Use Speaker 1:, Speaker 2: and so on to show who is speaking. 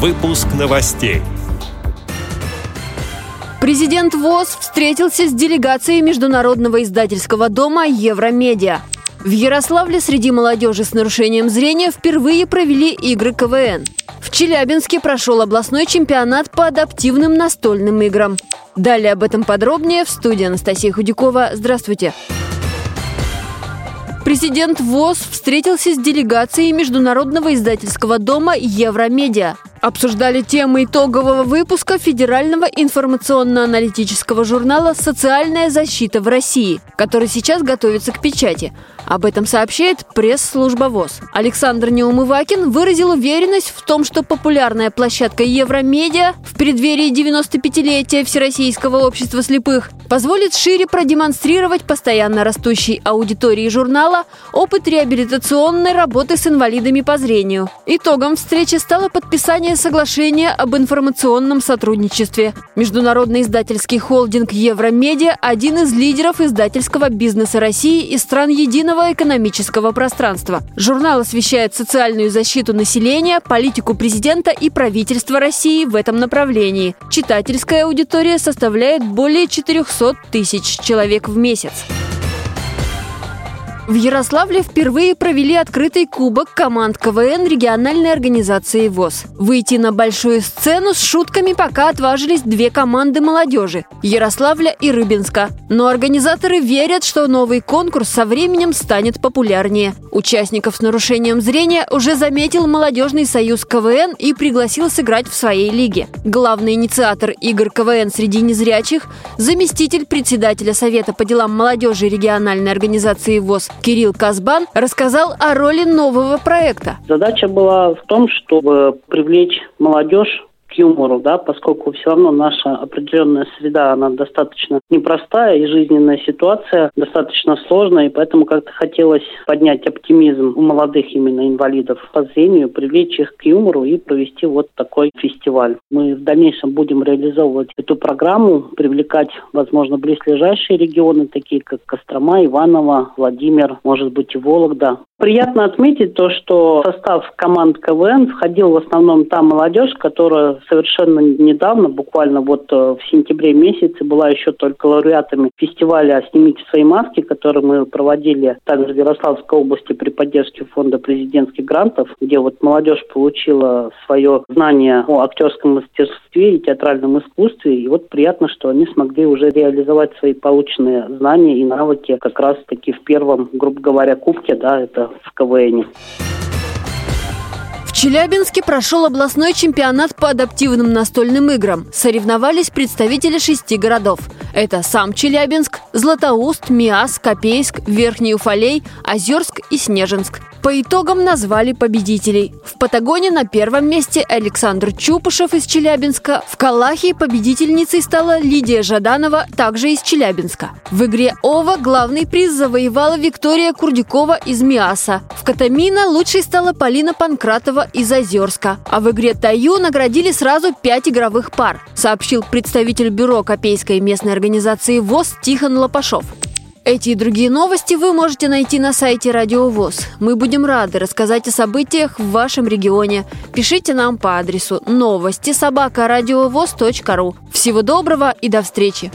Speaker 1: Выпуск новостей.
Speaker 2: Президент ВОЗ встретился с делегацией Международного издательского дома «Евромедиа». В Ярославле среди молодежи с нарушением зрения впервые провели игры КВН. В Челябинске прошел областной чемпионат по адаптивным настольным играм. Далее об этом подробнее в студии Анастасия Худякова. Здравствуйте. Президент ВОЗ встретился с делегацией Международного издательского дома «Евромедиа». Обсуждали темы итогового выпуска федерального информационно-аналитического журнала «Социальная защита в России», который сейчас готовится к печати. Об этом сообщает пресс-служба ВОЗ. Александр Неумывакин выразил уверенность в том, что популярная площадка Евромедиа в преддверии 95-летия Всероссийского общества слепых позволит шире продемонстрировать постоянно растущей аудитории журнала опыт реабилитационной работы с инвалидами по зрению. Итогом встречи стало подписание соглашения об информационном сотрудничестве. Международный издательский холдинг Евромедиа – один из лидеров издательского бизнеса России и стран единого экономического пространства. Журнал освещает социальную защиту населения, политику президента и правительства России в этом направлении. Читательская аудитория составляет более 400 тысяч человек в месяц. В Ярославле впервые провели открытый кубок команд КВН региональной организации ВОЗ. Выйти на большую сцену с шутками пока отважились две команды молодежи – Ярославля и Рыбинска. Но организаторы верят, что новый конкурс со временем станет популярнее. Участников с нарушением зрения уже заметил молодежный союз КВН и пригласил сыграть в своей лиге. Главный инициатор игр КВН среди незрячих – заместитель председателя Совета по делам молодежи региональной организации ВОЗ Кирилл Казбан рассказал о роли нового проекта.
Speaker 3: Задача была в том, чтобы привлечь молодежь юмору, да, поскольку все равно наша определенная среда, она достаточно непростая, и жизненная ситуация достаточно сложная, и поэтому как-то хотелось поднять оптимизм у молодых именно инвалидов по зрению, привлечь их к юмору и провести вот такой фестиваль. Мы в дальнейшем будем реализовывать эту программу, привлекать, возможно, близлежащие регионы, такие как Кострома, Иваново, Владимир, может быть и Вологда. Приятно отметить то, что состав команд КВН входил в основном та молодежь, которая совершенно недавно, буквально вот э, в сентябре месяце, была еще только лауреатами фестиваля «Снимите свои маски», который мы проводили также в Ярославской области при поддержке фонда президентских грантов, где вот молодежь получила свое знание о актерском мастерстве и театральном искусстве. И вот приятно, что они смогли уже реализовать свои полученные знания и навыки как раз-таки в первом, грубо говоря, кубке, да, это в КВН.
Speaker 2: В Челябинске прошел областной чемпионат по адаптивным настольным играм. Соревновались представители шести городов. Это сам Челябинск, Златоуст, Миас, Копейск, Верхний Уфалей, Озерск и Снежинск. По итогам назвали победителей. В Патагоне на первом месте Александр Чупышев из Челябинска. В Калахе победительницей стала Лидия Жаданова, также из Челябинска. В игре «Ова» главный приз завоевала Виктория Курдюкова из Миаса. В Катамина лучшей стала Полина Панкратова из Озерска. А в игре «Таю» наградили сразу пять игровых пар, сообщил представитель бюро Копейской местной организации ВОЗ Тихон Лопашов. Эти и другие новости вы можете найти на сайте Радио ВОЗ. Мы будем рады рассказать о событиях в вашем регионе. Пишите нам по адресу новости собака ру. Всего доброго и до встречи!